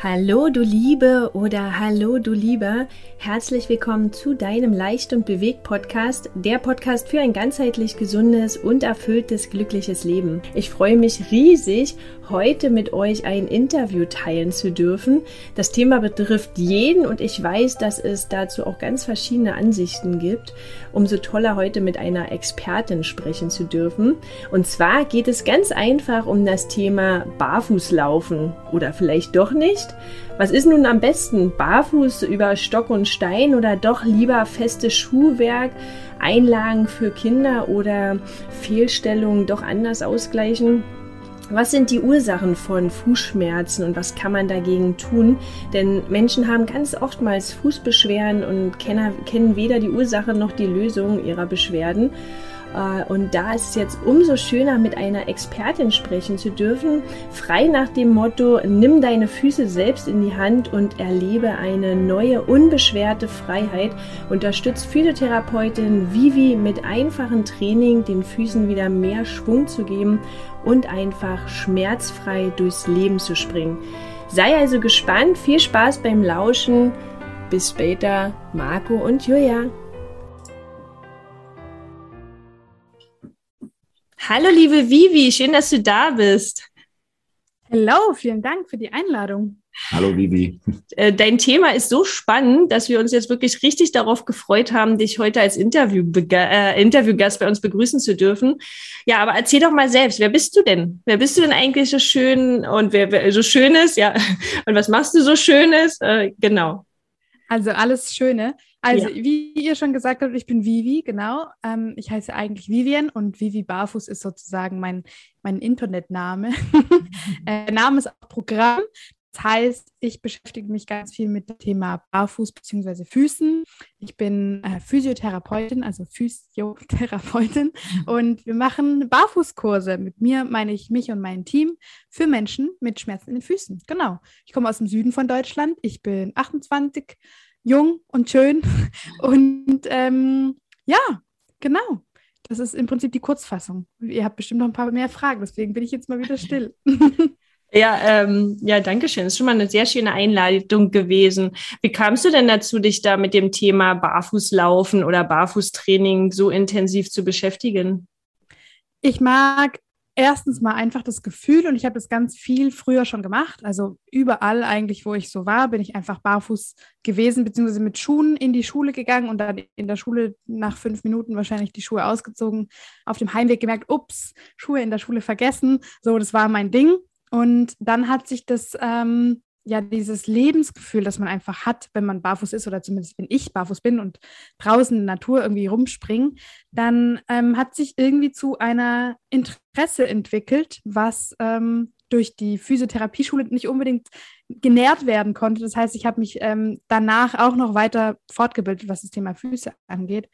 Hallo du Liebe oder Hallo du Lieber, herzlich willkommen zu deinem Leicht und Bewegt Podcast, der Podcast für ein ganzheitlich gesundes und erfülltes glückliches Leben. Ich freue mich riesig, heute mit euch ein Interview teilen zu dürfen. Das Thema betrifft jeden und ich weiß, dass es dazu auch ganz verschiedene Ansichten gibt. Umso toller heute mit einer Expertin sprechen zu dürfen. Und zwar geht es ganz einfach um das Thema Barfußlaufen oder vielleicht doch nicht. Was ist nun am besten? Barfuß über Stock und Stein oder doch lieber festes Schuhwerk? Einlagen für Kinder oder Fehlstellungen doch anders ausgleichen? Was sind die Ursachen von Fußschmerzen und was kann man dagegen tun? Denn Menschen haben ganz oftmals Fußbeschwerden und kennen weder die Ursache noch die Lösung ihrer Beschwerden. Äh, und da ist es jetzt umso schöner, mit einer Expertin sprechen zu dürfen, frei nach dem Motto, nimm deine Füße selbst in die Hand und erlebe eine neue, unbeschwerte Freiheit. Unterstützt Physiotherapeutin Vivi mit einfachem Training den Füßen wieder mehr Schwung zu geben und einfach schmerzfrei durchs Leben zu springen. Sei also gespannt, viel Spaß beim Lauschen. Bis später, Marco und Julia. Hallo, liebe Vivi, schön, dass du da bist. Hallo, vielen Dank für die Einladung. Hallo, Vivi. Äh, dein Thema ist so spannend, dass wir uns jetzt wirklich richtig darauf gefreut haben, dich heute als Interview äh, Interviewgast bei uns begrüßen zu dürfen. Ja, aber erzähl doch mal selbst, wer bist du denn? Wer bist du denn eigentlich so schön und wer, wer so Schönes? Ja, und was machst du so Schönes? Äh, genau. Also alles Schöne. Also, ja. wie ihr schon gesagt habt, ich bin Vivi, genau. Ähm, ich heiße eigentlich Vivian und Vivi Barfuß ist sozusagen mein, mein Internetname. äh, Name ist auch Programm. Das heißt, ich beschäftige mich ganz viel mit dem Thema Barfuß bzw. Füßen. Ich bin äh, Physiotherapeutin, also Physiotherapeutin und wir machen Barfußkurse. Mit mir meine ich mich und mein Team für Menschen mit Schmerzen in den Füßen. Genau. Ich komme aus dem Süden von Deutschland. Ich bin 28 jung und schön. Und ähm, ja, genau. Das ist im Prinzip die Kurzfassung. Ihr habt bestimmt noch ein paar mehr Fragen, deswegen bin ich jetzt mal wieder still. Ja, ähm, ja, danke schön. Das ist schon mal eine sehr schöne Einleitung gewesen. Wie kamst du denn dazu, dich da mit dem Thema Barfußlaufen oder Barfußtraining so intensiv zu beschäftigen? Ich mag erstens mal einfach das Gefühl und ich habe das ganz viel früher schon gemacht. Also überall eigentlich, wo ich so war, bin ich einfach barfuß gewesen, beziehungsweise mit Schuhen in die Schule gegangen und dann in der Schule nach fünf Minuten wahrscheinlich die Schuhe ausgezogen. Auf dem Heimweg gemerkt, ups, Schuhe in der Schule vergessen. So, das war mein Ding. Und dann hat sich das ähm, ja dieses Lebensgefühl, das man einfach hat, wenn man barfuß ist oder zumindest wenn ich barfuß bin und draußen in der Natur irgendwie rumspringe, dann ähm, hat sich irgendwie zu einer Interesse entwickelt, was ähm, durch die Physiotherapieschule nicht unbedingt genährt werden konnte. Das heißt, ich habe mich ähm, danach auch noch weiter fortgebildet, was das Thema Füße angeht.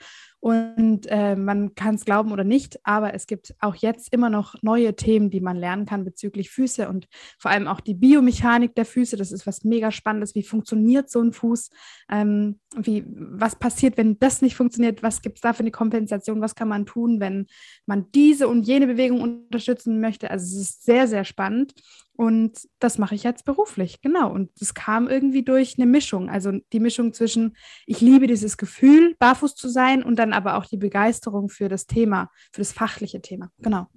Und äh, man kann es glauben oder nicht, aber es gibt auch jetzt immer noch neue Themen, die man lernen kann bezüglich Füße und vor allem auch die Biomechanik der Füße. Das ist was mega Spannendes. Wie funktioniert so ein Fuß? Ähm, wie, was passiert, wenn das nicht funktioniert? Was gibt es da für eine Kompensation? Was kann man tun, wenn man diese und jene Bewegung unterstützen möchte? Also es ist sehr, sehr spannend. Und das mache ich jetzt beruflich, genau. Und das kam irgendwie durch eine Mischung. Also die Mischung zwischen, ich liebe dieses Gefühl, barfuß zu sein und dann aber auch die Begeisterung für das Thema, für das fachliche Thema. Genau.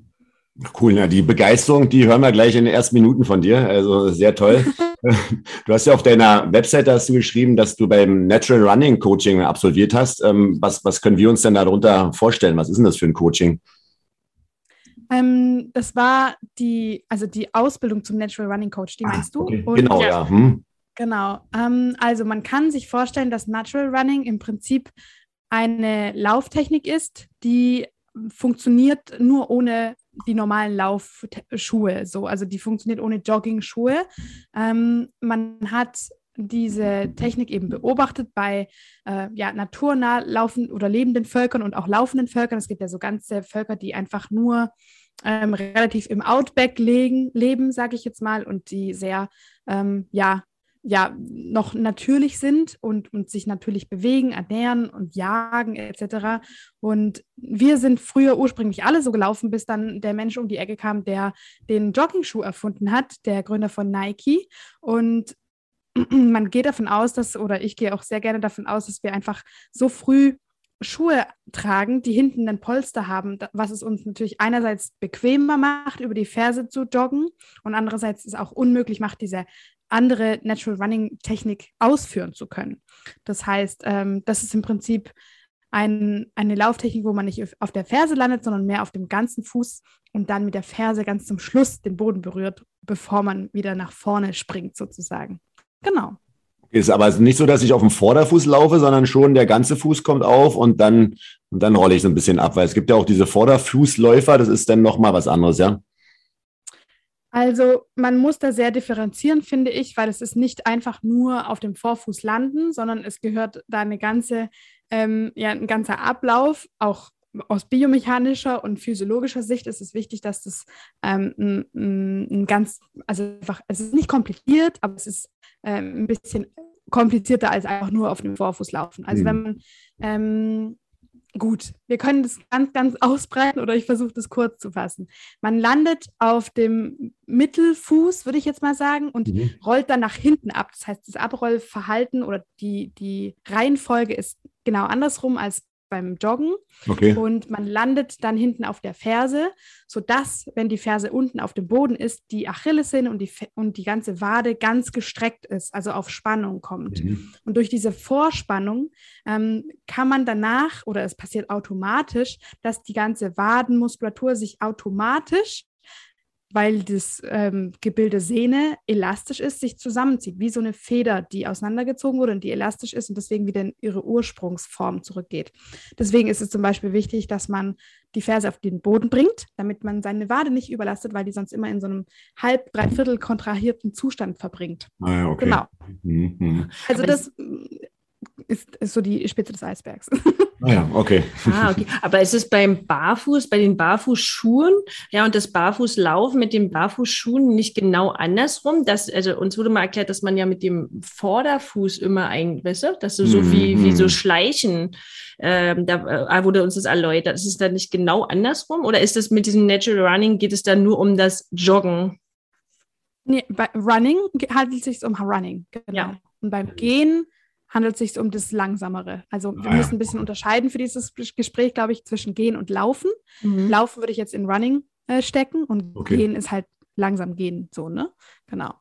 Cool, na, die Begeisterung, die hören wir gleich in den ersten Minuten von dir. Also sehr toll. du hast ja auf deiner Webseite hast du geschrieben, dass du beim Natural Running Coaching absolviert hast. Ähm, was, was können wir uns denn darunter vorstellen? Was ist denn das für ein Coaching? Ähm, das war die, also die Ausbildung zum Natural Running Coach, die ah, meinst du? Okay. Und, genau, ja. ja. Hm. Genau. Ähm, also man kann sich vorstellen, dass Natural Running im Prinzip eine Lauftechnik ist, die funktioniert nur ohne die normalen Laufschuhe. So, also die funktioniert ohne Jogging-Schuhe. Ähm, man hat diese Technik eben beobachtet bei äh, ja, naturnah laufenden oder lebenden Völkern und auch laufenden Völkern. Es gibt ja so ganze Völker, die einfach nur ähm, relativ im Outback legen, leben, sage ich jetzt mal, und die sehr ähm, ja, ja noch natürlich sind und, und sich natürlich bewegen, ernähren und jagen etc. Und wir sind früher ursprünglich alle so gelaufen, bis dann der Mensch um die Ecke kam, der den Jogging-Schuh erfunden hat, der Gründer von Nike. Und man geht davon aus, dass, oder ich gehe auch sehr gerne davon aus, dass wir einfach so früh Schuhe tragen, die hinten ein Polster haben, was es uns natürlich einerseits bequemer macht, über die Ferse zu joggen und andererseits es auch unmöglich macht, diese andere Natural Running Technik ausführen zu können. Das heißt, ähm, das ist im Prinzip ein, eine Lauftechnik, wo man nicht auf der Ferse landet, sondern mehr auf dem ganzen Fuß und dann mit der Ferse ganz zum Schluss den Boden berührt, bevor man wieder nach vorne springt, sozusagen. Genau. Ist aber nicht so, dass ich auf dem Vorderfuß laufe, sondern schon der ganze Fuß kommt auf und dann, und dann rolle ich so ein bisschen ab, weil es gibt ja auch diese Vorderfußläufer, das ist dann nochmal was anderes, ja? Also man muss da sehr differenzieren, finde ich, weil es ist nicht einfach nur auf dem Vorfuß landen, sondern es gehört da eine ganze, ähm, ja, ein ganzer Ablauf, auch aus biomechanischer und physiologischer Sicht ist es wichtig, dass das ähm, ein, ein, ganz, also einfach, es ist nicht kompliziert, aber es ist ähm, ein bisschen komplizierter als einfach nur auf dem Vorfuß laufen. Also mhm. wenn man ähm, gut, wir können das ganz, ganz ausbreiten oder ich versuche das kurz zu fassen. Man landet auf dem Mittelfuß, würde ich jetzt mal sagen, und mhm. rollt dann nach hinten ab. Das heißt, das Abrollverhalten oder die, die Reihenfolge ist genau andersrum als beim Joggen. Okay. Und man landet dann hinten auf der Ferse, sodass, wenn die Ferse unten auf dem Boden ist, die Achillessehne und die, und die ganze Wade ganz gestreckt ist, also auf Spannung kommt. Mhm. Und durch diese Vorspannung ähm, kann man danach, oder es passiert automatisch, dass die ganze Wadenmuskulatur sich automatisch weil das ähm, Gebilde Sehne elastisch ist, sich zusammenzieht, wie so eine Feder, die auseinandergezogen wurde und die elastisch ist und deswegen wieder in ihre Ursprungsform zurückgeht. Deswegen ist es zum Beispiel wichtig, dass man die Ferse auf den Boden bringt, damit man seine Wade nicht überlastet, weil die sonst immer in so einem halb, dreiviertel kontrahierten Zustand verbringt. Ah, ja, okay. Genau. Mhm. Also das ist, ist so die Spitze des Eisbergs. Ah ja, okay. Ah, okay. Aber ist es beim Barfuß, bei den Barfußschuhen, ja, und das Barfußlaufen mit den Barfußschuhen nicht genau andersrum? Das, also uns wurde mal erklärt, dass man ja mit dem Vorderfuß immer ein, weißt du, dass du so mm, wie, wie so mhm. Schleichen, ähm, da äh, wurde uns das erläutert. Ist es dann nicht genau andersrum? Oder ist es mit diesem Natural Running, geht es dann nur um das Joggen? Nee, bei Running handelt es sich um Running. Genau. Ja. Und beim Gehen handelt es sich um das Langsamere. Also wir ah, müssen ein bisschen unterscheiden für dieses Gespräch, glaube ich, zwischen Gehen und Laufen. Mhm. Laufen würde ich jetzt in Running äh, stecken und okay. Gehen ist halt langsam gehen, so, ne? Genau.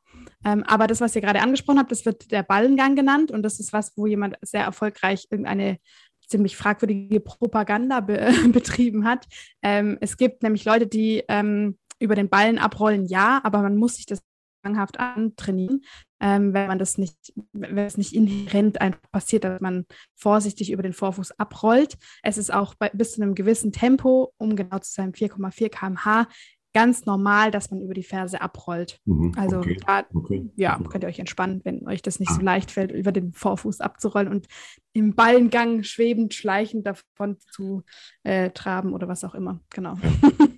Ähm, aber das, was ihr gerade angesprochen habt, das wird der Ballengang genannt und das ist was, wo jemand sehr erfolgreich irgendeine ziemlich fragwürdige Propaganda be betrieben hat. Ähm, es gibt nämlich Leute, die ähm, über den Ballen abrollen, ja, aber man muss sich das zwanghaft antrainieren, ähm, wenn man das nicht, wenn es nicht inhärent einfach passiert, dass man vorsichtig über den Vorfuß abrollt. Es ist auch bei, bis zu einem gewissen Tempo, um genau zu sein, 4,4 km/h, ganz normal, dass man über die Ferse abrollt. Mhm, also okay, da, okay. ja, könnt ihr euch entspannen, wenn euch das nicht ah. so leicht fällt, über den Vorfuß abzurollen und im Ballengang schwebend, schleichend davon zu äh, traben oder was auch immer. Genau.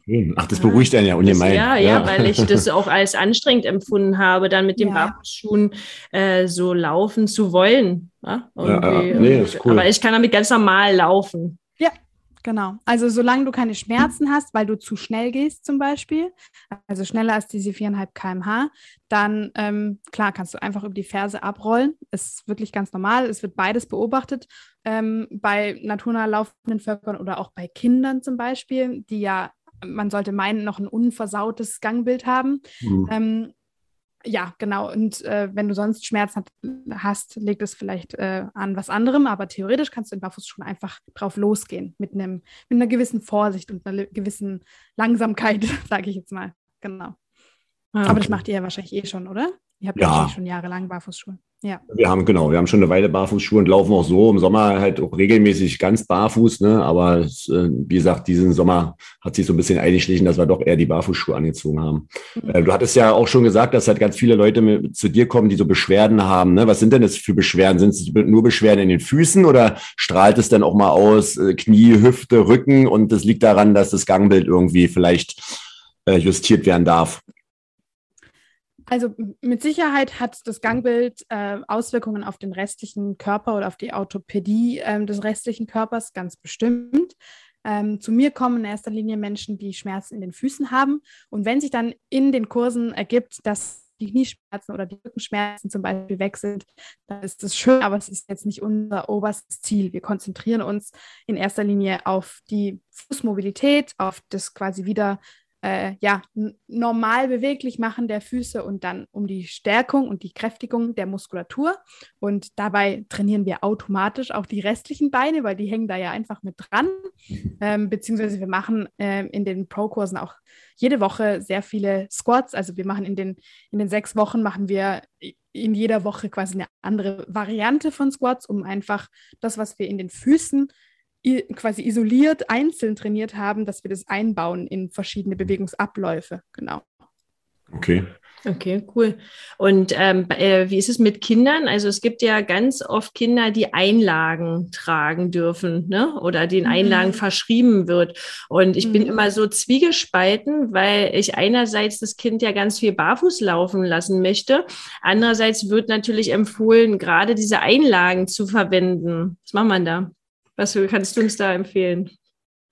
Ja. Ach, das beruhigt einen ja ungemein. Ja, ja, ja, weil ich das auch als anstrengend empfunden habe, dann mit den ja. Barfußschuhen äh, so laufen zu wollen. Ja, ja nee, cool. Aber ich kann damit ganz normal laufen. Genau. Also solange du keine Schmerzen hast, weil du zu schnell gehst zum Beispiel, also schneller als diese 4,5 km/h, dann ähm, klar kannst du einfach über die Ferse abrollen. Ist wirklich ganz normal. Es wird beides beobachtet ähm, bei naturnah laufenden Völkern oder auch bei Kindern zum Beispiel, die ja man sollte meinen, noch ein unversautes Gangbild haben. Mhm. Ähm, ja, genau. Und äh, wenn du sonst Schmerzen hast, legt es vielleicht äh, an was anderem, aber theoretisch kannst du in Barfußschuhen einfach drauf losgehen mit einem mit einer gewissen Vorsicht und einer gewissen Langsamkeit, sage ich jetzt mal. Genau. Ah, okay. Aber das macht ihr ja wahrscheinlich eh schon, oder? Ihr habt ja schon jahrelang Barfußschuhe. Ja. Wir haben, genau, wir haben schon eine Weile Barfußschuhe und laufen auch so im Sommer halt auch regelmäßig ganz barfuß, ne? Aber es, äh, wie gesagt, diesen Sommer hat sich so ein bisschen eingeschlichen, dass wir doch eher die Barfußschuhe angezogen haben. Mhm. Äh, du hattest ja auch schon gesagt, dass halt ganz viele Leute mit, zu dir kommen, die so Beschwerden haben. Ne? Was sind denn das für Beschwerden? Sind es nur Beschwerden in den Füßen oder strahlt es dann auch mal aus, äh, Knie, Hüfte, Rücken und das liegt daran, dass das Gangbild irgendwie vielleicht justiert werden darf? Also mit Sicherheit hat das Gangbild äh, Auswirkungen auf den restlichen Körper oder auf die Orthopädie äh, des restlichen Körpers, ganz bestimmt. Ähm, zu mir kommen in erster Linie Menschen, die Schmerzen in den Füßen haben. Und wenn sich dann in den Kursen ergibt, dass die Knieschmerzen oder die Rückenschmerzen zum Beispiel weg sind, dann ist das schön, aber es ist jetzt nicht unser oberstes Ziel. Wir konzentrieren uns in erster Linie auf die Fußmobilität, auf das quasi wieder äh, ja, normal beweglich machen der Füße und dann um die Stärkung und die Kräftigung der Muskulatur. Und dabei trainieren wir automatisch auch die restlichen Beine, weil die hängen da ja einfach mit dran. Ähm, beziehungsweise wir machen äh, in den Pro-Kursen auch jede Woche sehr viele Squats. Also wir machen in den, in den sechs Wochen machen wir in jeder Woche quasi eine andere Variante von Squats, um einfach das, was wir in den Füßen quasi isoliert einzeln trainiert haben, dass wir das einbauen in verschiedene Bewegungsabläufe. Genau. Okay. Okay, cool. Und ähm, äh, wie ist es mit Kindern? Also es gibt ja ganz oft Kinder, die Einlagen tragen dürfen, ne? Oder den mhm. Einlagen mhm. verschrieben wird. Und ich mhm. bin immer so zwiegespalten, weil ich einerseits das Kind ja ganz viel barfuß laufen lassen möchte. Andererseits wird natürlich empfohlen, gerade diese Einlagen zu verwenden. Was macht man da? Was kannst du uns da empfehlen?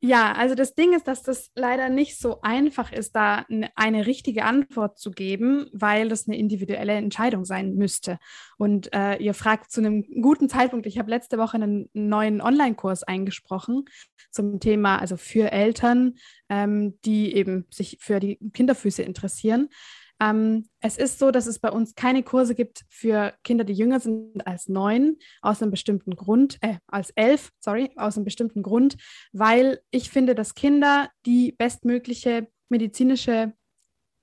Ja, also das Ding ist, dass das leider nicht so einfach ist, da eine richtige Antwort zu geben, weil das eine individuelle Entscheidung sein müsste. Und äh, ihr fragt zu einem guten Zeitpunkt, ich habe letzte Woche einen neuen Online-Kurs eingesprochen zum Thema, also für Eltern, ähm, die eben sich für die Kinderfüße interessieren. Ähm, es ist so, dass es bei uns keine Kurse gibt für Kinder, die jünger sind als neun, aus einem bestimmten Grund, äh, als elf, sorry, aus einem bestimmten Grund, weil ich finde, dass Kinder die bestmögliche medizinische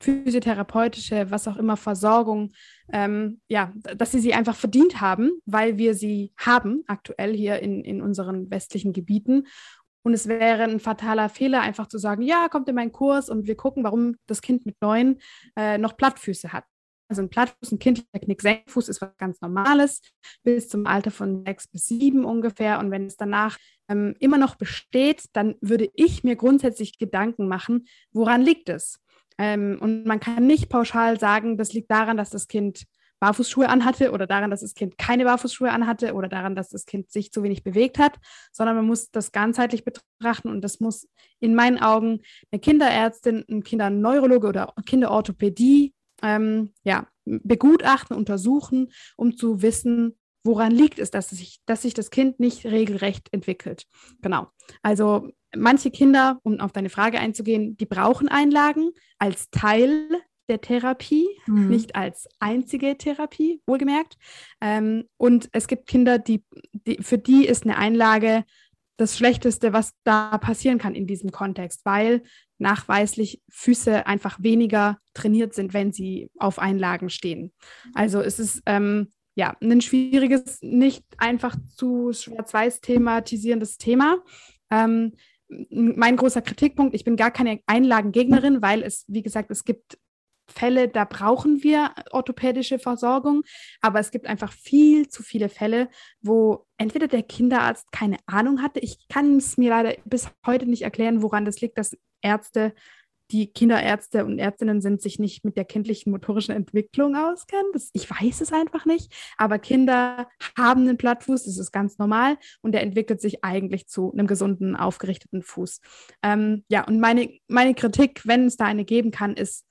physiotherapeutische, was auch immer, Versorgung, ähm, ja, dass sie sie einfach verdient haben, weil wir sie haben aktuell hier in, in unseren westlichen Gebieten und es wäre ein fataler Fehler, einfach zu sagen, ja, kommt in meinen Kurs und wir gucken, warum das Kind mit neun äh, noch Plattfüße hat. Also ein Plattfuß, ein kindlicher Knick-Senkfuß ist was ganz Normales, bis zum Alter von sechs bis sieben ungefähr. Und wenn es danach ähm, immer noch besteht, dann würde ich mir grundsätzlich Gedanken machen, woran liegt es? Ähm, und man kann nicht pauschal sagen, das liegt daran, dass das Kind Barfußschuhe anhatte oder daran, dass das Kind keine Barfußschuhe anhatte oder daran, dass das Kind sich zu wenig bewegt hat, sondern man muss das ganzheitlich betrachten und das muss in meinen Augen eine Kinderärztin, ein Kinderneurologe oder Kinderorthopädie ähm, ja, begutachten, untersuchen, um zu wissen, woran liegt es, dass sich, dass sich das Kind nicht regelrecht entwickelt. Genau. Also manche Kinder, um auf deine Frage einzugehen, die brauchen Einlagen als Teil der Therapie, mhm. nicht als einzige Therapie, wohlgemerkt. Ähm, und es gibt Kinder, die, die, für die ist eine Einlage das Schlechteste, was da passieren kann in diesem Kontext, weil nachweislich Füße einfach weniger trainiert sind, wenn sie auf Einlagen stehen. Also es ist ähm, ja ein schwieriges, nicht einfach zu schwarz-weiß thematisierendes Thema. Ähm, mein großer Kritikpunkt, ich bin gar keine Einlagengegnerin, weil es, wie gesagt, es gibt Fälle, da brauchen wir orthopädische Versorgung, aber es gibt einfach viel zu viele Fälle, wo entweder der Kinderarzt keine Ahnung hatte, ich kann es mir leider bis heute nicht erklären, woran das liegt, dass Ärzte, die Kinderärzte und Ärztinnen sind, sich nicht mit der kindlichen motorischen Entwicklung auskennen. Das, ich weiß es einfach nicht, aber Kinder haben einen Plattfuß, das ist ganz normal und der entwickelt sich eigentlich zu einem gesunden, aufgerichteten Fuß. Ähm, ja, und meine, meine Kritik, wenn es da eine geben kann, ist,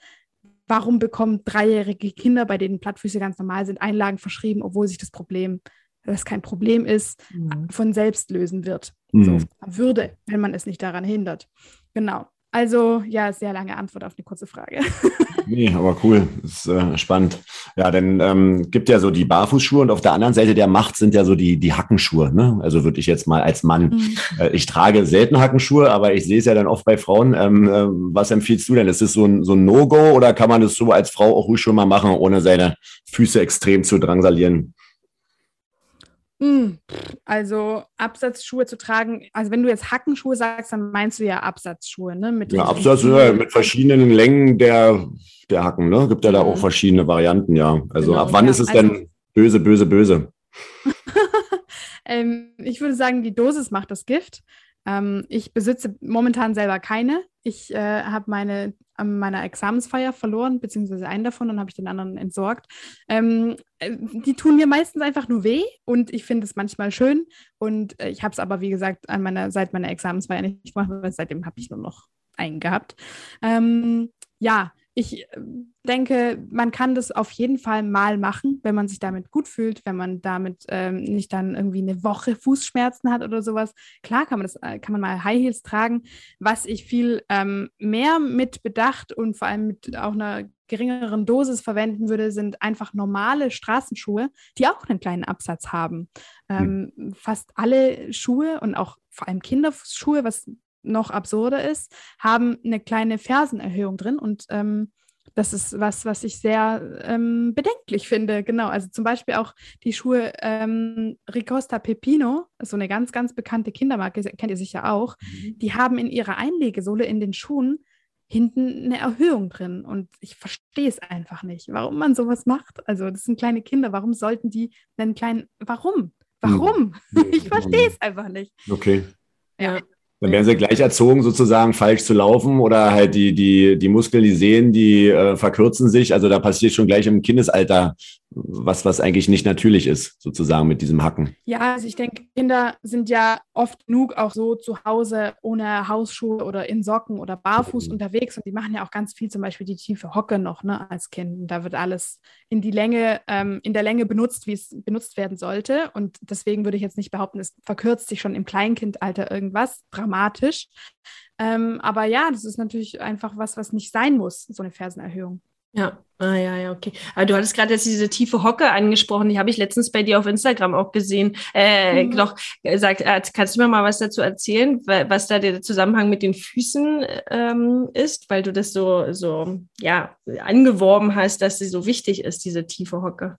warum bekommen dreijährige Kinder, bei denen Plattfüße ganz normal sind, Einlagen verschrieben, obwohl sich das Problem, das kein Problem ist, mhm. von selbst lösen wird. Mhm. So würde, wenn man es nicht daran hindert. Genau. Also ja, sehr lange Antwort auf eine kurze Frage. nee, aber cool, das ist äh, spannend. Ja, denn ähm, gibt ja so die Barfußschuhe und auf der anderen Seite der Macht sind ja so die, die Hackenschuhe. Ne? Also würde ich jetzt mal als Mann, mhm. äh, ich trage selten Hackenschuhe, aber ich sehe es ja dann oft bei Frauen. Ähm, äh, was empfiehlst du denn? Ist das so ein, so ein No-Go oder kann man das so als Frau auch ruhig schon mal machen, ohne seine Füße extrem zu drangsalieren? Hm, also Absatzschuhe zu tragen, also wenn du jetzt Hackenschuhe sagst, dann meinst du ja Absatzschuhe, ne? Mit ja, Absatz ja, mit verschiedenen Längen der, der Hacken, ne? Gibt ja da auch verschiedene Varianten, ja. Also genau, ab wann ja, ist es also, denn böse, böse, böse? ähm, ich würde sagen, die Dosis macht das Gift. Ähm, ich besitze momentan selber keine. Ich äh, habe meine meiner Examensfeier verloren, beziehungsweise einen davon, dann habe ich den anderen entsorgt. Ähm, äh, die tun mir meistens einfach nur weh und ich finde es manchmal schön. Und äh, ich habe es aber, wie gesagt, an meiner, seit meiner Examensfeier nicht gemacht, weil seitdem habe ich nur noch einen gehabt. Ähm, ja, ich äh, denke, man kann das auf jeden Fall mal machen, wenn man sich damit gut fühlt, wenn man damit ähm, nicht dann irgendwie eine Woche Fußschmerzen hat oder sowas. Klar kann man das, äh, kann man mal High Heels tragen. Was ich viel ähm, mehr mit Bedacht und vor allem mit auch einer geringeren Dosis verwenden würde, sind einfach normale Straßenschuhe, die auch einen kleinen Absatz haben. Ähm, mhm. Fast alle Schuhe und auch vor allem Kinderschuhe, was noch absurder ist, haben eine kleine Fersenerhöhung drin und ähm, das ist was, was ich sehr ähm, bedenklich finde. Genau, also zum Beispiel auch die Schuhe ähm, Ricosta Pepino, so eine ganz, ganz bekannte Kindermarke, kennt ihr sicher auch. Mhm. Die haben in ihrer Einlegesohle in den Schuhen hinten eine Erhöhung drin. Und ich verstehe es einfach nicht, warum man sowas macht. Also, das sind kleine Kinder. Warum sollten die einen kleinen, warum? Warum? Mhm. Ich verstehe es einfach nicht. Okay. Ja. Dann werden sie gleich erzogen, sozusagen falsch zu laufen oder halt die, die, die Muskeln, die sehen, die äh, verkürzen sich. Also da passiert schon gleich im Kindesalter was, was eigentlich nicht natürlich ist, sozusagen mit diesem Hacken. Ja, also ich denke, Kinder sind ja oft genug auch so zu Hause ohne Hausschuhe oder in Socken oder barfuß mhm. unterwegs und die machen ja auch ganz viel, zum Beispiel die tiefe Hocke noch ne, als Kind. Da wird alles in die Länge, ähm, in der Länge benutzt, wie es benutzt werden sollte. Und deswegen würde ich jetzt nicht behaupten, es verkürzt sich schon im Kleinkindalter irgendwas dramatisch. Ähm, aber ja, das ist natürlich einfach was, was nicht sein muss, so eine Fersenerhöhung. Ja, ah, ja, ja, okay. Aber du hattest gerade jetzt diese tiefe Hocke angesprochen, die habe ich letztens bei dir auf Instagram auch gesehen. Äh, mhm. Noch gesagt, äh, kannst du mir mal was dazu erzählen, was da der Zusammenhang mit den Füßen ähm, ist, weil du das so, so, ja, angeworben hast, dass sie so wichtig ist, diese tiefe Hocke.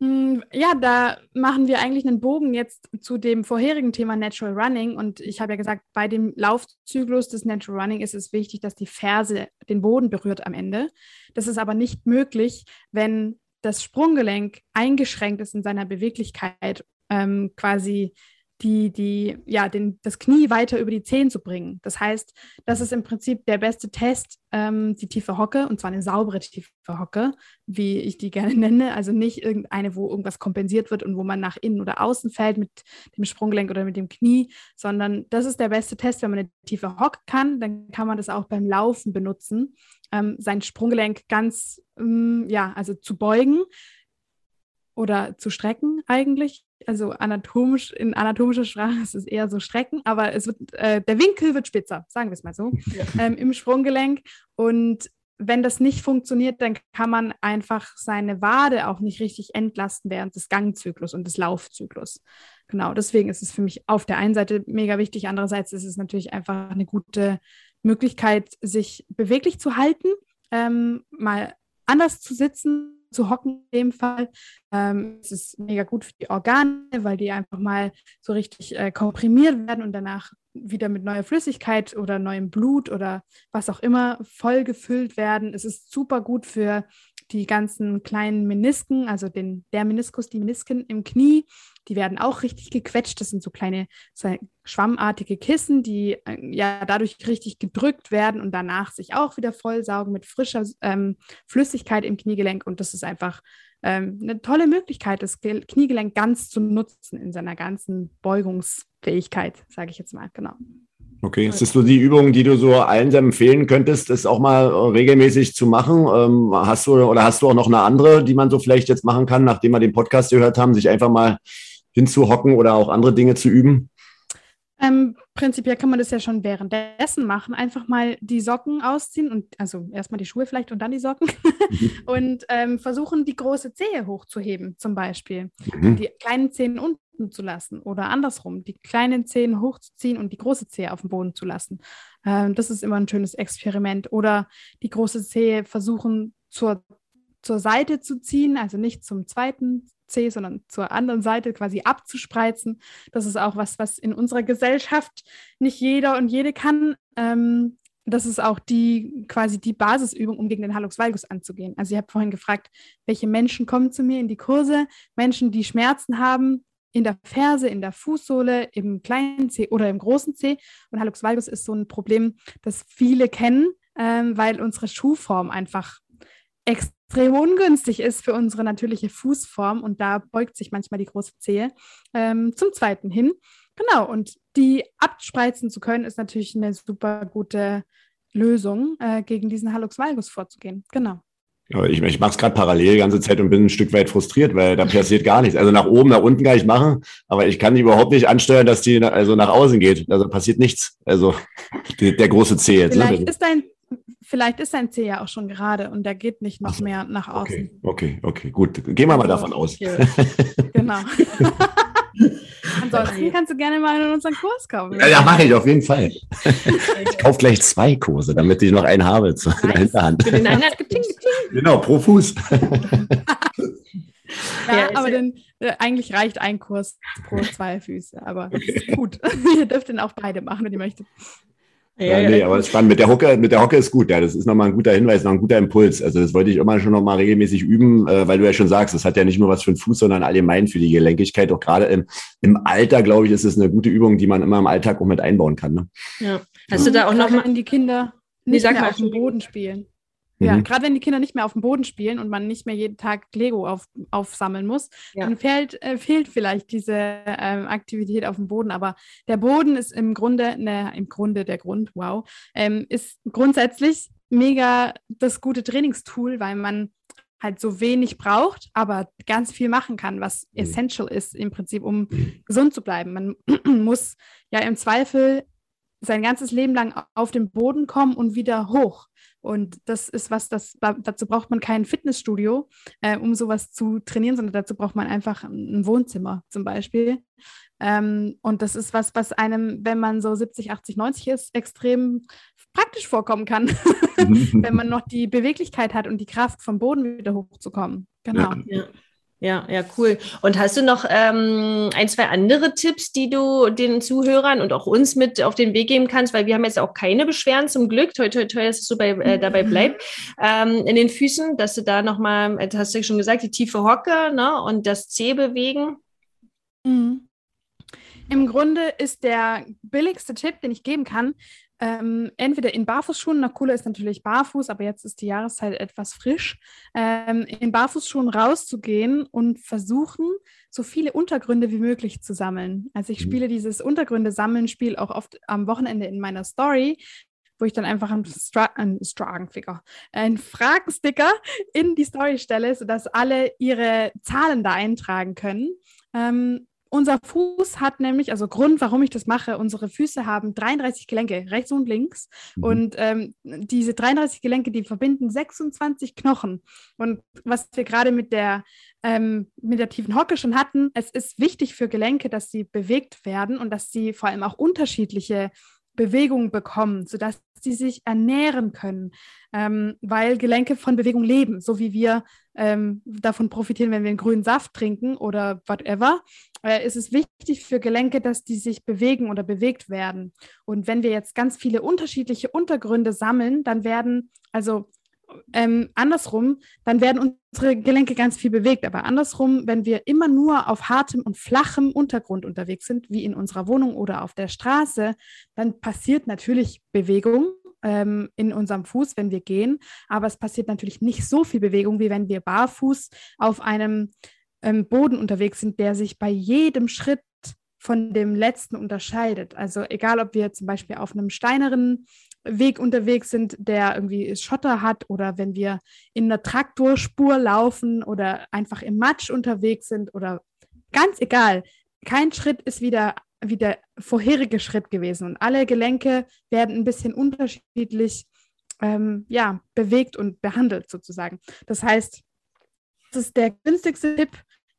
Hm, ja, da machen wir eigentlich einen Bogen jetzt zu dem vorherigen Thema Natural Running. Und ich habe ja gesagt, bei dem Laufzyklus des Natural Running ist es wichtig, dass die Ferse den Boden berührt am Ende. Das ist aber nicht möglich, wenn das Sprunggelenk eingeschränkt ist in seiner Beweglichkeit, ähm, quasi die, die, ja, den, das Knie weiter über die Zehen zu bringen. Das heißt, das ist im Prinzip der beste Test, ähm, die tiefe Hocke, und zwar eine saubere tiefe Hocke, wie ich die gerne nenne. Also nicht irgendeine, wo irgendwas kompensiert wird und wo man nach innen oder außen fällt mit dem Sprunggelenk oder mit dem Knie, sondern das ist der beste Test, wenn man eine tiefe Hocke kann, dann kann man das auch beim Laufen benutzen, ähm, sein Sprunggelenk ganz, ähm, ja, also zu beugen oder zu strecken eigentlich. Also anatomisch, in anatomischer Sprache ist es eher so strecken, aber es wird, äh, der Winkel wird spitzer, sagen wir es mal so, ja. ähm, im Sprunggelenk. Und wenn das nicht funktioniert, dann kann man einfach seine Wade auch nicht richtig entlasten während des Gangzyklus und des Laufzyklus. Genau, deswegen ist es für mich auf der einen Seite mega wichtig, andererseits ist es natürlich einfach eine gute Möglichkeit, sich beweglich zu halten, ähm, mal anders zu sitzen, zu hocken in dem Fall. Ähm, es ist mega gut für die Organe, weil die einfach mal so richtig äh, komprimiert werden und danach wieder mit neuer Flüssigkeit oder neuem Blut oder was auch immer voll gefüllt werden. Es ist super gut für die ganzen kleinen Menisken, also den, der Meniskus, die Menisken im Knie, die werden auch richtig gequetscht. Das sind so kleine so schwammartige Kissen, die äh, ja dadurch richtig gedrückt werden und danach sich auch wieder vollsaugen mit frischer ähm, Flüssigkeit im Kniegelenk. Und das ist einfach ähm, eine tolle Möglichkeit, das Kniegelenk ganz zu nutzen in seiner ganzen Beugungsfähigkeit, sage ich jetzt mal. Genau. Okay, ist das so die Übung, die du so allen empfehlen könntest, das auch mal regelmäßig zu machen? Ähm, hast du oder hast du auch noch eine andere, die man so vielleicht jetzt machen kann, nachdem wir den Podcast gehört haben, sich einfach mal hinzuhocken oder auch andere Dinge zu üben? Ähm, prinzipiell kann man das ja schon währenddessen machen. Einfach mal die Socken ausziehen und also erstmal die Schuhe vielleicht und dann die Socken mhm. und ähm, versuchen, die große Zehe hochzuheben, zum Beispiel. Mhm. Die kleinen Zehen unten zu lassen oder andersrum, die kleinen Zehen hochzuziehen und die große Zehe auf dem Boden zu lassen. Ähm, das ist immer ein schönes Experiment. Oder die große Zehe versuchen zur, zur Seite zu ziehen, also nicht zum zweiten C, sondern zur anderen Seite quasi abzuspreizen. Das ist auch was, was in unserer Gesellschaft nicht jeder und jede kann. Ähm, das ist auch die quasi die Basisübung, um gegen den Hallux valgus anzugehen. Also ihr habt vorhin gefragt, welche Menschen kommen zu mir in die Kurse? Menschen, die Schmerzen haben in der Ferse, in der Fußsohle, im kleinen C oder im großen C. Und Hallux valgus ist so ein Problem, das viele kennen, ähm, weil unsere Schuhform einfach extrem ungünstig ist für unsere natürliche Fußform und da beugt sich manchmal die große Zehe ähm, zum zweiten hin. Genau, und die abspreizen zu können, ist natürlich eine super gute Lösung, äh, gegen diesen Hallux valgus vorzugehen. Genau. Ja, ich ich mache es gerade parallel die ganze Zeit und bin ein Stück weit frustriert, weil da passiert gar nichts. Also nach oben, nach unten kann ich machen, aber ich kann die überhaupt nicht ansteuern, dass die also nach außen geht. Also passiert nichts. Also die, der große C jetzt. Ne? Vielleicht ne? ist dein vielleicht ist dein C ja auch schon gerade und der geht nicht noch so, mehr nach außen. Okay, okay, okay, gut. Gehen wir mal davon aus. genau. Ansonsten kannst du gerne mal in unseren Kurs kommen. Ja, ja mache ich auf jeden Fall. ich kaufe gleich zwei Kurse, damit ich noch einen habe zur nice. Hinterhand. Für den einen Genau, pro Fuß. ja, ja aber dann, äh, eigentlich reicht ein Kurs pro zwei Füße. Aber okay. gut. ihr dürft den auch beide machen, wenn ihr möchtet. Ja, ja, nee, aber es ist spannend. Mit der Hocke, mit der Hocke ist gut. Ja, das ist nochmal ein guter Hinweis, noch ein guter Impuls. Also das wollte ich immer schon nochmal regelmäßig üben, äh, weil du ja schon sagst, das hat ja nicht nur was für den Fuß, sondern allgemein für die Gelenkigkeit. Auch gerade im, im Alter, glaube ich, ist es eine gute Übung, die man immer im Alltag auch mit einbauen kann. Ne? Ja. Hast du da auch nochmal, wenn die Kinder nicht mehr auf dem Boden spielen? Ja, mhm. gerade wenn die Kinder nicht mehr auf dem Boden spielen und man nicht mehr jeden Tag Lego auf, aufsammeln muss, ja. dann fehlt, äh, fehlt vielleicht diese ähm, Aktivität auf dem Boden. Aber der Boden ist im Grunde, ne, im Grunde der Grund, wow, ähm, ist grundsätzlich mega das gute Trainingstool, weil man halt so wenig braucht, aber ganz viel machen kann, was mhm. essential ist im Prinzip, um mhm. gesund zu bleiben. Man muss ja im Zweifel sein ganzes Leben lang auf den Boden kommen und wieder hoch. Und das ist was, das, dazu braucht man kein Fitnessstudio, äh, um sowas zu trainieren, sondern dazu braucht man einfach ein Wohnzimmer zum Beispiel. Ähm, und das ist was, was einem, wenn man so 70, 80, 90 ist, extrem praktisch vorkommen kann, wenn man noch die Beweglichkeit hat und die Kraft, vom Boden wieder hochzukommen. Genau. Ja. Ja. Ja, cool. Und hast du noch ähm, ein, zwei andere Tipps, die du den Zuhörern und auch uns mit auf den Weg geben kannst? Weil wir haben jetzt auch keine Beschwerden zum Glück. Toi, toi, toi, dass es so bei, äh, dabei mhm. bleibt. Ähm, in den Füßen, dass du da nochmal, äh, hast du ja schon gesagt, die tiefe Hocke ne, und das C bewegen. Mhm. Im Grunde ist der billigste Tipp, den ich geben kann, ähm, entweder in Barfußschuhen, na cooler ist natürlich barfuß, aber jetzt ist die Jahreszeit etwas frisch, ähm, in Barfußschuhen rauszugehen und versuchen, so viele Untergründe wie möglich zu sammeln. Also ich mhm. spiele dieses Untergründe-Sammeln-Spiel auch oft am Wochenende in meiner Story, wo ich dann einfach einen, Stra einen Fragensticker in die Story stelle, sodass alle ihre Zahlen da eintragen können. Ähm, unser Fuß hat nämlich, also Grund, warum ich das mache, unsere Füße haben 33 Gelenke, rechts und links. Mhm. Und ähm, diese 33 Gelenke, die verbinden 26 Knochen. Und was wir gerade mit der, ähm, mit der tiefen Hocke schon hatten, es ist wichtig für Gelenke, dass sie bewegt werden und dass sie vor allem auch unterschiedliche Bewegung bekommen, sodass sie sich ernähren können, ähm, weil Gelenke von Bewegung leben, so wie wir ähm, davon profitieren, wenn wir einen grünen Saft trinken oder whatever, äh, ist es wichtig für Gelenke, dass die sich bewegen oder bewegt werden. Und wenn wir jetzt ganz viele unterschiedliche Untergründe sammeln, dann werden, also ähm, andersrum, dann werden unsere Gelenke ganz viel bewegt. Aber andersrum, wenn wir immer nur auf hartem und flachem Untergrund unterwegs sind, wie in unserer Wohnung oder auf der Straße, dann passiert natürlich Bewegung ähm, in unserem Fuß, wenn wir gehen. Aber es passiert natürlich nicht so viel Bewegung, wie wenn wir barfuß auf einem ähm, Boden unterwegs sind, der sich bei jedem Schritt von dem letzten unterscheidet. Also egal, ob wir zum Beispiel auf einem steineren Weg unterwegs sind, der irgendwie Schotter hat oder wenn wir in einer Traktorspur laufen oder einfach im Matsch unterwegs sind oder ganz egal. Kein Schritt ist wieder wie der vorherige Schritt gewesen und alle Gelenke werden ein bisschen unterschiedlich ähm, ja, bewegt und behandelt sozusagen. Das heißt, das ist der günstigste Tipp,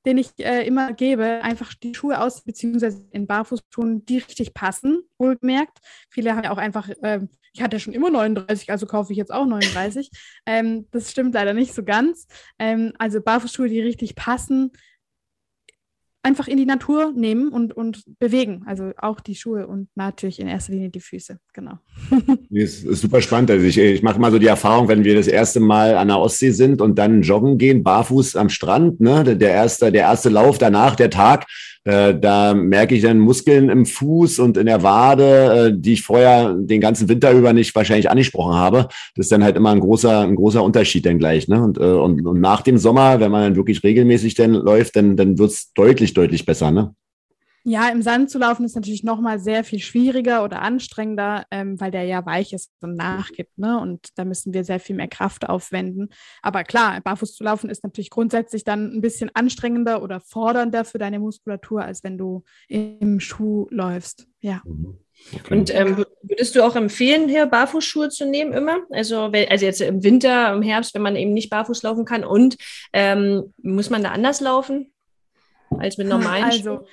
den ich äh, immer gebe, einfach die Schuhe aus, beziehungsweise in Barfußschuhen, die richtig passen, wohlgemerkt. Viele haben ja auch einfach, äh, ich hatte schon immer 39, also kaufe ich jetzt auch 39. ähm, das stimmt leider nicht so ganz. Ähm, also Barfußschuhe, die richtig passen, einfach in die Natur nehmen und, und bewegen. Also auch die Schuhe und natürlich in erster Linie die Füße. Genau. Das ist super spannend. Also ich, ich mache mal so die Erfahrung, wenn wir das erste Mal an der Ostsee sind und dann joggen gehen, barfuß am Strand, ne? Der erste, der erste Lauf danach, der Tag, äh, da merke ich dann Muskeln im Fuß und in der Wade, äh, die ich vorher den ganzen Winter über nicht wahrscheinlich angesprochen habe. Das ist dann halt immer ein großer, ein großer Unterschied dann gleich. Ne? Und, äh, und, und nach dem Sommer, wenn man dann wirklich regelmäßig dann läuft, dann, dann wird's deutlich, deutlich besser. Ne? Ja, im Sand zu laufen ist natürlich nochmal sehr viel schwieriger oder anstrengender, ähm, weil der ja weich ist und nachgibt. Ne? Und da müssen wir sehr viel mehr Kraft aufwenden. Aber klar, barfuß zu laufen ist natürlich grundsätzlich dann ein bisschen anstrengender oder fordernder für deine Muskulatur, als wenn du im Schuh läufst. Ja. Mhm. Okay. Und ähm, würdest du auch empfehlen, hier Barfußschuhe zu nehmen immer? Also, also jetzt im Winter, im Herbst, wenn man eben nicht barfuß laufen kann. Und ähm, muss man da anders laufen als mit normalen also, Schuhen?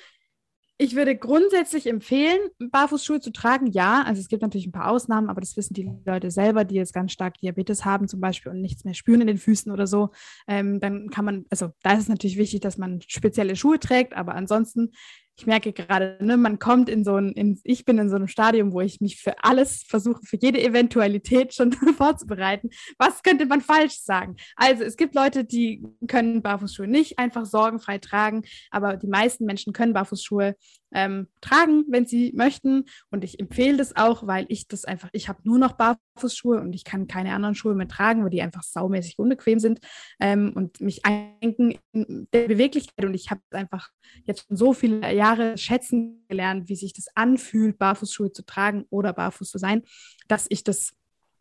Ich würde grundsätzlich empfehlen, Barfußschuhe zu tragen. Ja, also es gibt natürlich ein paar Ausnahmen, aber das wissen die Leute selber, die jetzt ganz stark Diabetes haben zum Beispiel und nichts mehr spüren in den Füßen oder so. Ähm, dann kann man, also da ist es natürlich wichtig, dass man spezielle Schuhe trägt, aber ansonsten ich merke gerade, ne, man kommt in so ein, in, ich bin in so einem Stadium, wo ich mich für alles versuche, für jede Eventualität schon vorzubereiten. Was könnte man falsch sagen? Also es gibt Leute, die können Barfußschuhe nicht einfach sorgenfrei tragen, aber die meisten Menschen können Barfußschuhe ähm, tragen, wenn sie möchten. Und ich empfehle das auch, weil ich das einfach, ich habe nur noch Barfußschuhe und ich kann keine anderen Schuhe mehr tragen, weil die einfach saumäßig unbequem sind ähm, und mich einken in der Beweglichkeit. Und ich habe einfach jetzt schon so viele Jahre schätzen gelernt, wie sich das anfühlt, Barfußschuhe zu tragen oder barfuß zu sein, dass ich das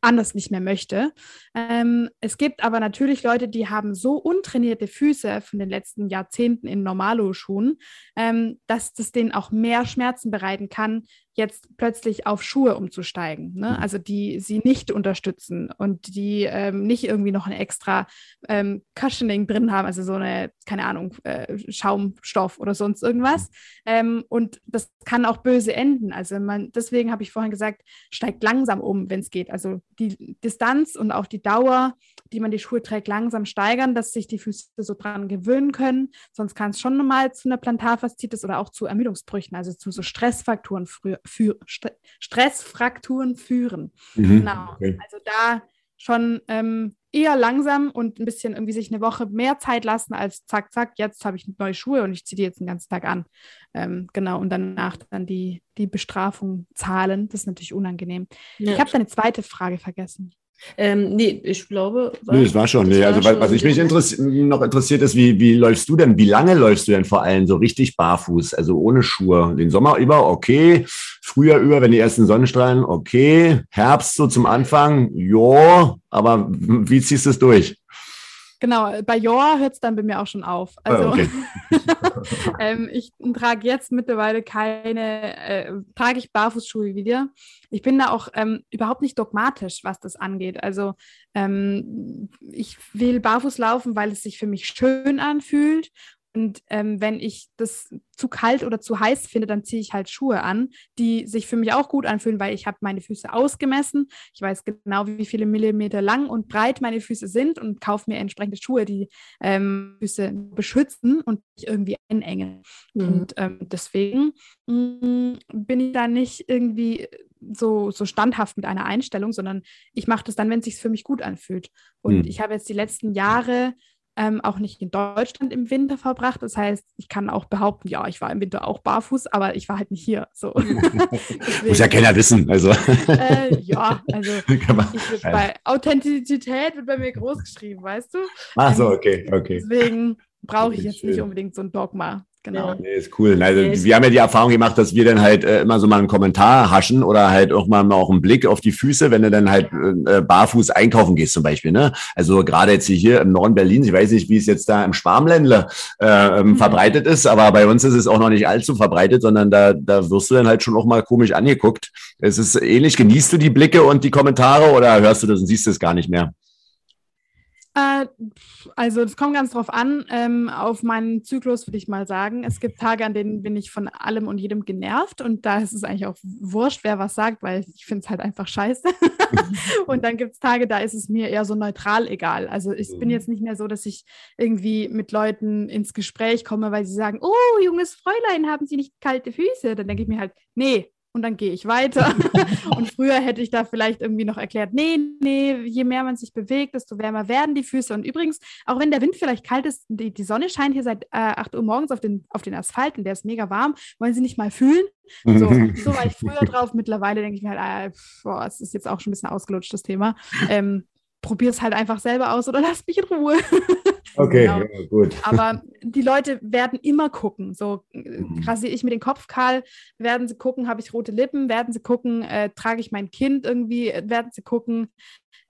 anders nicht mehr möchte. Ähm, es gibt aber natürlich Leute, die haben so untrainierte Füße von den letzten Jahrzehnten in Normalo-Schuhen, ähm, dass das denen auch mehr Schmerzen bereiten kann, jetzt plötzlich auf Schuhe umzusteigen. Ne? Mhm. Also die sie nicht unterstützen und die ähm, nicht irgendwie noch ein extra ähm, Cushioning drin haben, also so eine, keine Ahnung, äh, Schaumstoff oder sonst irgendwas. Ähm, und das kann auch böse enden. Also man, deswegen habe ich vorhin gesagt, steigt langsam um, wenn es geht. Also die Distanz und auch die Dauer, die man die Schuhe trägt, langsam steigern, dass sich die Füße so dran gewöhnen können. Sonst kann es schon mal zu einer Plantarfaszitis oder auch zu Ermüdungsbrüchen, also zu so Stressfaktoren früher für St Stressfrakturen führen. Mhm, genau. Okay. Also da schon ähm, eher langsam und ein bisschen irgendwie sich eine Woche mehr Zeit lassen als zack, zack, jetzt habe ich neue Schuhe und ich ziehe die jetzt den ganzen Tag an. Ähm, genau, und danach dann die, die Bestrafung zahlen. Das ist natürlich unangenehm. Ja. Ich habe deine zweite Frage vergessen. Ähm, nee, ich glaube. War, nee, das war schon. Nee, also, war was ich mich interessi noch interessiert ist, wie, wie läufst du denn? Wie lange läufst du denn vor allem so richtig barfuß, also ohne Schuhe? Den Sommer über, okay. Frühjahr über, wenn die ersten Sonnenstrahlen, okay. Herbst so zum Anfang, jo. Aber wie ziehst du es durch? Genau, bei Joa hört es dann bei mir auch schon auf. Ah, also okay. ähm, ich trage jetzt mittlerweile keine, äh, trage ich Barfußschuhe wieder. Ich bin da auch ähm, überhaupt nicht dogmatisch, was das angeht. Also ähm, ich will barfuß laufen, weil es sich für mich schön anfühlt und ähm, wenn ich das zu kalt oder zu heiß finde, dann ziehe ich halt Schuhe an, die sich für mich auch gut anfühlen, weil ich habe meine Füße ausgemessen. Ich weiß genau, wie viele Millimeter lang und breit meine Füße sind und kaufe mir entsprechende Schuhe, die ähm, Füße beschützen und nicht irgendwie einengen. Mhm. Und ähm, deswegen mh, mm, bin ich da nicht irgendwie so, so standhaft mit einer Einstellung, sondern ich mache das dann, wenn es sich für mich gut anfühlt. Und mhm. ich habe jetzt die letzten Jahre ähm, auch nicht in Deutschland im Winter verbracht. Das heißt, ich kann auch behaupten, ja, ich war im Winter auch barfuß, aber ich war halt nicht hier. So. Muss ja keiner wissen. Also. Äh, ja, also ich, bei Authentizität wird bei mir groß geschrieben, weißt du? Ach so, okay, okay. Deswegen brauche ich jetzt nicht unbedingt so ein Dogma. Genau. Ja, nee, ist cool. Also, wir haben ja die Erfahrung gemacht, dass wir dann halt äh, immer so mal einen Kommentar haschen oder halt auch mal, mal auch einen Blick auf die Füße, wenn du dann halt äh, barfuß einkaufen gehst zum Beispiel. Ne? Also gerade jetzt hier im Norden Berlins, ich weiß nicht, wie es jetzt da im Schwarmländler äh, ähm, mhm. verbreitet ist, aber bei uns ist es auch noch nicht allzu verbreitet, sondern da, da wirst du dann halt schon auch mal komisch angeguckt. Es ist ähnlich. Genießt du die Blicke und die Kommentare oder hörst du das und siehst es gar nicht mehr? Äh, also es kommt ganz drauf an, ähm, auf meinen Zyklus würde ich mal sagen. Es gibt Tage, an denen bin ich von allem und jedem genervt und da ist es eigentlich auch wurscht, wer was sagt, weil ich finde es halt einfach scheiße. und dann gibt es Tage, da ist es mir eher so neutral egal. Also ich bin mhm. jetzt nicht mehr so, dass ich irgendwie mit Leuten ins Gespräch komme, weil sie sagen, oh, junges Fräulein, haben Sie nicht kalte Füße? Dann denke ich mir halt, nee, und dann gehe ich weiter. und früher hätte ich da vielleicht irgendwie noch erklärt, nee, nee, je mehr man sich bewegt, desto wärmer werden die Füße. Und übrigens, auch wenn der Wind vielleicht kalt ist, die, die Sonne scheint hier seit äh, 8 Uhr morgens auf den, auf den Asphalt und der ist mega warm, wollen Sie nicht mal fühlen? So, so war ich früher drauf. Mittlerweile denke ich mir halt, äh, boah, es ist jetzt auch schon ein bisschen ausgelutscht, das Thema. Ähm, Probier es halt einfach selber aus oder lass mich in Ruhe. Okay, genau. ja, gut. Aber die Leute werden immer gucken. So mhm. rasiere ich mir den Kopf kahl, werden sie gucken, habe ich rote Lippen, werden sie gucken, äh, trage ich mein Kind irgendwie, werden sie gucken.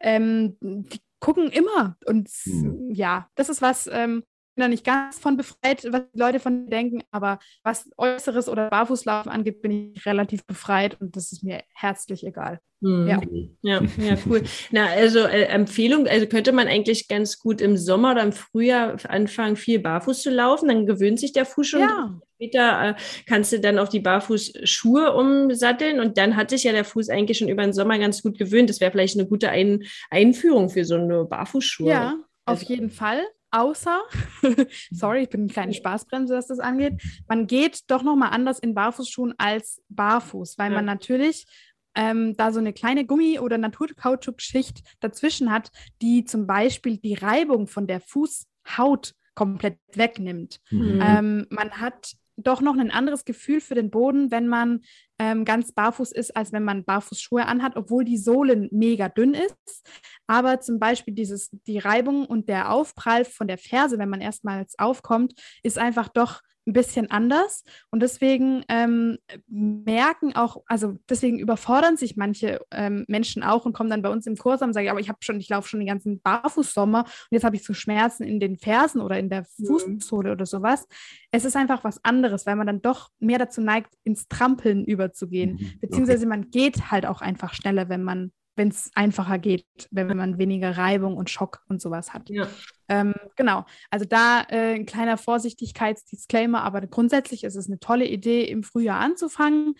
Ähm, die gucken immer. Und mhm. ja, das ist was, ähm, da nicht ganz von befreit, was die Leute von denken, aber was Äußeres oder Barfußlaufen angeht, bin ich relativ befreit und das ist mir herzlich egal. Mhm. Ja. ja, ja, cool. Na, also äh, Empfehlung, also könnte man eigentlich ganz gut im Sommer oder im Frühjahr anfangen, viel barfuß zu laufen, dann gewöhnt sich der Fuß schon. Ja. Später äh, kannst du dann auf die Barfußschuhe umsatteln und dann hat sich ja der Fuß eigentlich schon über den Sommer ganz gut gewöhnt. Das wäre vielleicht eine gute Ein Einführung für so eine Barfußschuhe. Ja, auf also, jeden Fall außer, sorry, ich bin eine kleine Spaßbremse, was das angeht, man geht doch nochmal anders in Barfußschuhen als barfuß, weil ja. man natürlich ähm, da so eine kleine Gummi- oder Naturkautschukschicht dazwischen hat, die zum Beispiel die Reibung von der Fußhaut komplett wegnimmt. Mhm. Ähm, man hat doch noch ein anderes Gefühl für den Boden, wenn man ähm, ganz barfuß ist, als wenn man Barfußschuhe anhat, obwohl die Sohlen mega dünn ist. Aber zum Beispiel dieses, die Reibung und der Aufprall von der Ferse, wenn man erstmals aufkommt, ist einfach doch ein bisschen anders. Und deswegen ähm, merken auch, also deswegen überfordern sich manche ähm, Menschen auch und kommen dann bei uns im Kurs und sagen, aber ich habe schon, ich laufe schon den ganzen Barfußsommer und jetzt habe ich so Schmerzen in den Fersen oder in der. Fußsohle mhm. oder sowas. Es ist einfach was anderes, weil man dann doch mehr dazu neigt, ins Trampeln überzugehen. Mhm. Beziehungsweise man geht halt auch einfach schneller, wenn man wenn es einfacher geht, wenn man weniger Reibung und Schock und sowas hat. Ja. Ähm, genau, also da äh, ein kleiner Vorsichtigkeitsdisclaimer, aber grundsätzlich ist es eine tolle Idee, im Frühjahr anzufangen.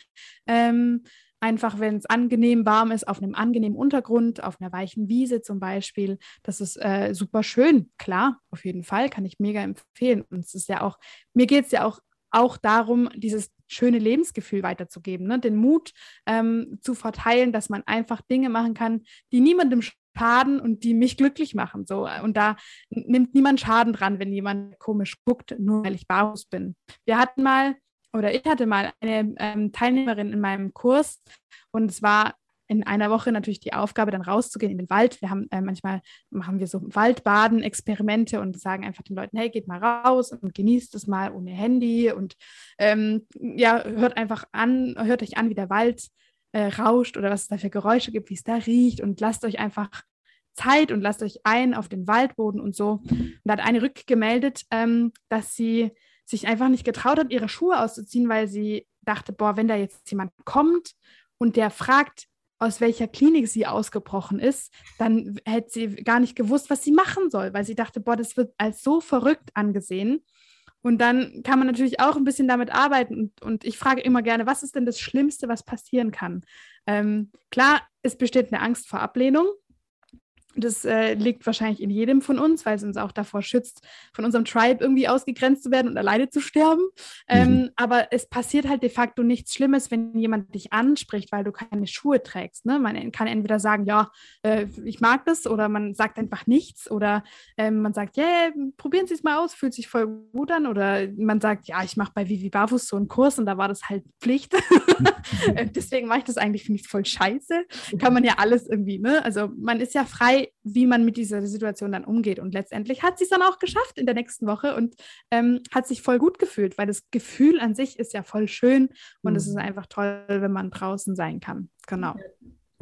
Ähm, einfach, wenn es angenehm warm ist, auf einem angenehmen Untergrund, auf einer weichen Wiese zum Beispiel. Das ist äh, super schön, klar, auf jeden Fall, kann ich mega empfehlen. Und es ist ja auch, mir geht es ja auch auch darum, dieses schöne Lebensgefühl weiterzugeben, ne? den Mut ähm, zu verteilen, dass man einfach Dinge machen kann, die niemandem schaden und die mich glücklich machen. So. Und da nimmt niemand Schaden dran, wenn jemand komisch guckt, nur weil ich barfuß bin. Wir hatten mal, oder ich hatte mal eine ähm, Teilnehmerin in meinem Kurs und es war in einer Woche natürlich die Aufgabe, dann rauszugehen in den Wald. Wir haben äh, manchmal machen wir so Waldbaden-Experimente und sagen einfach den Leuten, hey, geht mal raus und genießt es mal ohne Handy und ähm, ja, hört einfach an, hört euch an, wie der Wald äh, rauscht oder was es da für Geräusche gibt, wie es da riecht und lasst euch einfach Zeit und lasst euch ein auf den Waldboden und so. Und da hat eine rückgemeldet, ähm, dass sie sich einfach nicht getraut hat, ihre Schuhe auszuziehen, weil sie dachte, boah, wenn da jetzt jemand kommt und der fragt, aus welcher Klinik sie ausgebrochen ist, dann hätte sie gar nicht gewusst, was sie machen soll, weil sie dachte, boah, das wird als so verrückt angesehen. Und dann kann man natürlich auch ein bisschen damit arbeiten. Und, und ich frage immer gerne, was ist denn das Schlimmste, was passieren kann? Ähm, klar, es besteht eine Angst vor Ablehnung. Das äh, liegt wahrscheinlich in jedem von uns, weil es uns auch davor schützt, von unserem Tribe irgendwie ausgegrenzt zu werden und alleine zu sterben. Ähm, mhm. aber es passiert halt de facto nichts Schlimmes, wenn jemand dich anspricht, weil du keine Schuhe trägst. Ne? Man kann entweder sagen, ja, äh, ich mag das, oder man sagt einfach nichts, oder äh, man sagt, ja, yeah, probieren Sie es mal aus, fühlt sich voll gut an, oder man sagt, ja, ich mache bei Vivi Barfuß so einen Kurs und da war das halt Pflicht. Äh, deswegen mache ich das eigentlich, finde ich voll scheiße. Kann man ja alles irgendwie, ne? Also man ist ja frei wie man mit dieser Situation dann umgeht. Und letztendlich hat sie es dann auch geschafft in der nächsten Woche und ähm, hat sich voll gut gefühlt, weil das Gefühl an sich ist ja voll schön und mhm. es ist einfach toll, wenn man draußen sein kann. Genau.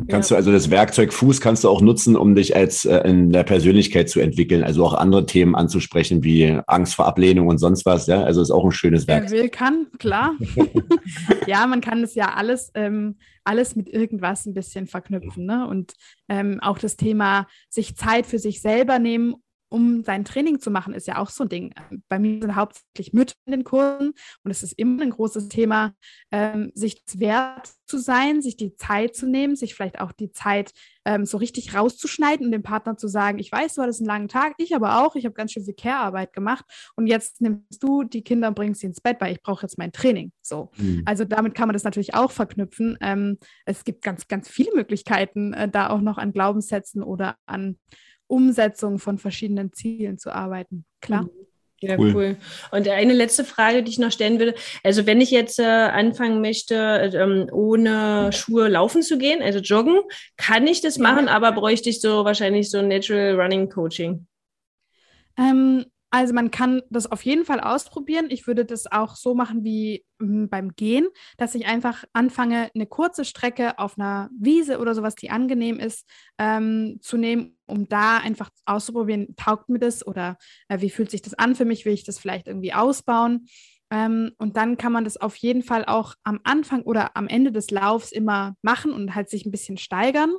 Kannst du also das Werkzeug Fuß kannst du auch nutzen, um dich als äh, in der Persönlichkeit zu entwickeln, also auch andere Themen anzusprechen wie Angst vor Ablehnung und sonst was, ja? Also ist auch ein schönes Werkzeug. Wer will, kann, klar. ja, man kann es ja alles, ähm, alles mit irgendwas ein bisschen verknüpfen, ne? Und ähm, auch das Thema sich Zeit für sich selber nehmen, um sein Training zu machen, ist ja auch so ein Ding. Bei mir sind hauptsächlich Mütter in den Kursen und es ist immer ein großes Thema, ähm, sich wert zu sein, sich die Zeit zu nehmen, sich vielleicht auch die Zeit ähm, so richtig rauszuschneiden und dem Partner zu sagen, ich weiß, du hattest einen langen Tag, ich aber auch, ich habe ganz schön viel Care-Arbeit gemacht und jetzt nimmst du die Kinder und bringst sie ins Bett, weil ich brauche jetzt mein Training. So. Mhm. Also damit kann man das natürlich auch verknüpfen. Ähm, es gibt ganz, ganz viele Möglichkeiten, äh, da auch noch an Glaubenssätzen oder an Umsetzung von verschiedenen Zielen zu arbeiten. Klar. Mhm. Ja, cool. cool. Und eine letzte Frage, die ich noch stellen würde. Also wenn ich jetzt äh, anfangen möchte, ähm, ohne Schuhe laufen zu gehen, also joggen, kann ich das machen, aber bräuchte ich so wahrscheinlich so Natural Running Coaching? Ähm, Also man kann das auf jeden Fall ausprobieren. Ich würde das auch so machen wie m, beim Gehen, dass ich einfach anfange, eine kurze Strecke auf einer Wiese oder sowas, die angenehm ist, ähm, zu nehmen, um da einfach auszuprobieren, taugt mir das oder äh, wie fühlt sich das an für mich, will ich das vielleicht irgendwie ausbauen. Ähm, und dann kann man das auf jeden Fall auch am Anfang oder am Ende des Laufs immer machen und halt sich ein bisschen steigern.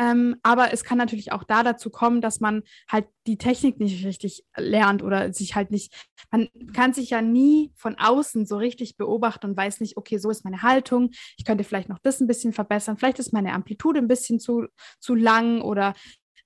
Ähm, aber es kann natürlich auch da dazu kommen, dass man halt die Technik nicht richtig lernt oder sich halt nicht, man kann sich ja nie von außen so richtig beobachten und weiß nicht, okay, so ist meine Haltung, ich könnte vielleicht noch das ein bisschen verbessern, vielleicht ist meine Amplitude ein bisschen zu, zu lang oder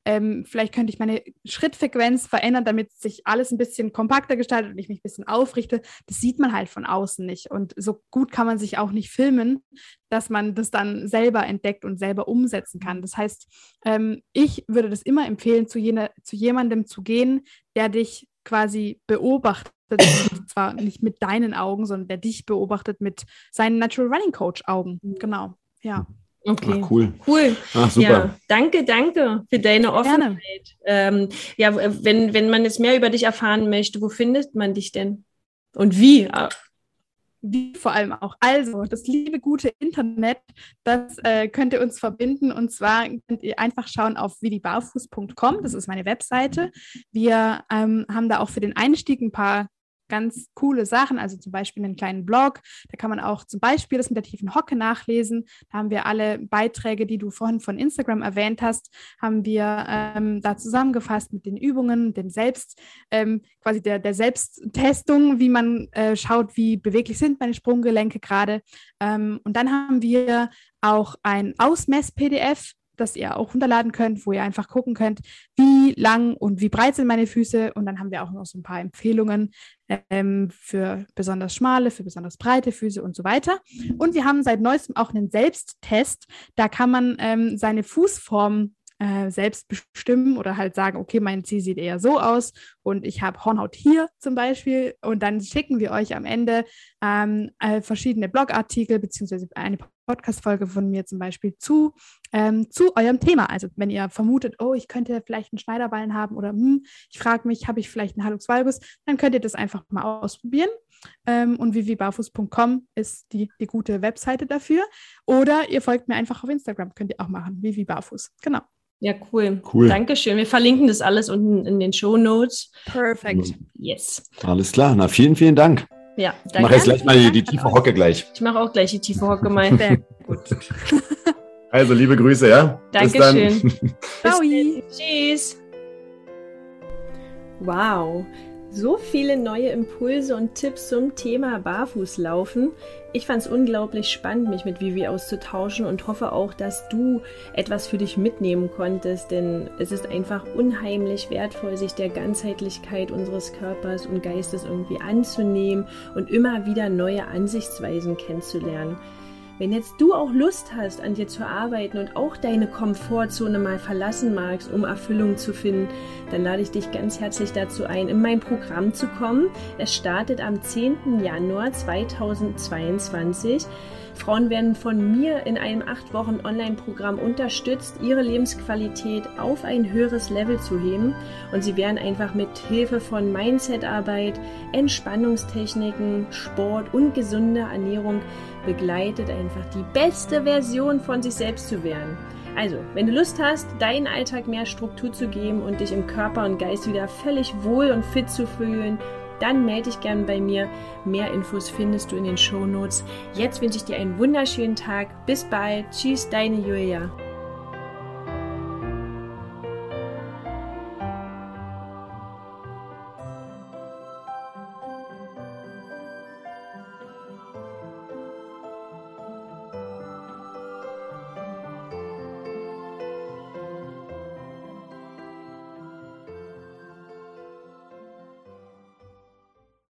ähm, vielleicht könnte ich meine Schrittfrequenz verändern, damit sich alles ein bisschen kompakter gestaltet und ich mich ein bisschen aufrichte. Das sieht man halt von außen nicht. Und so gut kann man sich auch nicht filmen, dass man das dann selber entdeckt und selber umsetzen kann. Das heißt, ähm, ich würde das immer empfehlen, zu, jene, zu jemandem zu gehen, der dich quasi beobachtet. zwar nicht mit deinen Augen, sondern der dich beobachtet mit seinen Natural Running Coach Augen. Genau, ja. Okay, Ach, cool. Cool. Ach, super. Ja, danke, danke für deine Offenheit. Ähm, ja, wenn, wenn man jetzt mehr über dich erfahren möchte, wo findet man dich denn? Und wie? Wie vor allem auch. Also, das liebe, gute Internet, das äh, könnt ihr uns verbinden. Und zwar könnt ihr einfach schauen auf widibarfuß.com. Das ist meine Webseite. Wir ähm, haben da auch für den Einstieg ein paar ganz coole Sachen, also zum Beispiel einen kleinen Blog. Da kann man auch zum Beispiel das mit der tiefen Hocke nachlesen. Da haben wir alle Beiträge, die du vorhin von Instagram erwähnt hast, haben wir ähm, da zusammengefasst mit den Übungen, dem Selbst, ähm, quasi der, der Selbsttestung, wie man äh, schaut, wie beweglich sind meine Sprunggelenke gerade. Ähm, und dann haben wir auch ein Ausmess-PDF, das ihr auch runterladen könnt, wo ihr einfach gucken könnt, wie lang und wie breit sind meine Füße. Und dann haben wir auch noch so ein paar Empfehlungen ähm, für besonders schmale, für besonders breite Füße und so weiter. Und wir haben seit neuestem auch einen Selbsttest. Da kann man ähm, seine Fußform äh, selbst bestimmen oder halt sagen, okay, mein Ziel sieht eher so aus und ich habe Hornhaut hier zum Beispiel und dann schicken wir euch am Ende ähm, äh, verschiedene Blogartikel beziehungsweise eine Podcast-Folge von mir zum Beispiel zu, ähm, zu eurem Thema. Also wenn ihr vermutet, oh, ich könnte vielleicht einen Schneiderballen haben oder hm, ich frage mich, habe ich vielleicht einen Hallux valgus, dann könnt ihr das einfach mal ausprobieren. Ähm, und vivibarfuß.com ist die, die gute Webseite dafür. Oder ihr folgt mir einfach auf Instagram, könnt ihr auch machen, vivibarfuß. Genau. Ja, cool. Cool. Dankeschön. Wir verlinken das alles unten in den Show Notes. Perfekt. Yes. Alles klar. Na, vielen, vielen Dank. Ja, danke. Ich mache jetzt gleich mal die, die tiefe Hocke gleich. Ich mache auch gleich die tiefe Hocke mal. Sehr gut. Also, liebe Grüße, ja? Dankeschön. Ciao. Tschüss. Wow. So viele neue Impulse und Tipps zum Thema Barfußlaufen. Ich fand es unglaublich spannend, mich mit Vivi auszutauschen und hoffe auch, dass du etwas für dich mitnehmen konntest, denn es ist einfach unheimlich wertvoll, sich der Ganzheitlichkeit unseres Körpers und Geistes irgendwie anzunehmen und immer wieder neue Ansichtsweisen kennenzulernen. Wenn jetzt du auch Lust hast, an dir zu arbeiten und auch deine Komfortzone mal verlassen magst, um Erfüllung zu finden, dann lade ich dich ganz herzlich dazu ein, in mein Programm zu kommen. Es startet am 10. Januar 2022. Frauen werden von mir in einem acht Wochen Online-Programm unterstützt, ihre Lebensqualität auf ein höheres Level zu heben. Und sie werden einfach mit Hilfe von Mindset-Arbeit, Entspannungstechniken, Sport und gesunder Ernährung begleitet, einfach die beste Version von sich selbst zu werden. Also, wenn du Lust hast, deinen Alltag mehr Struktur zu geben und dich im Körper und Geist wieder völlig wohl und fit zu fühlen, dann melde dich gerne bei mir. Mehr Infos findest du in den Show Notes. Jetzt wünsche ich dir einen wunderschönen Tag. Bis bald. Tschüss, deine Julia.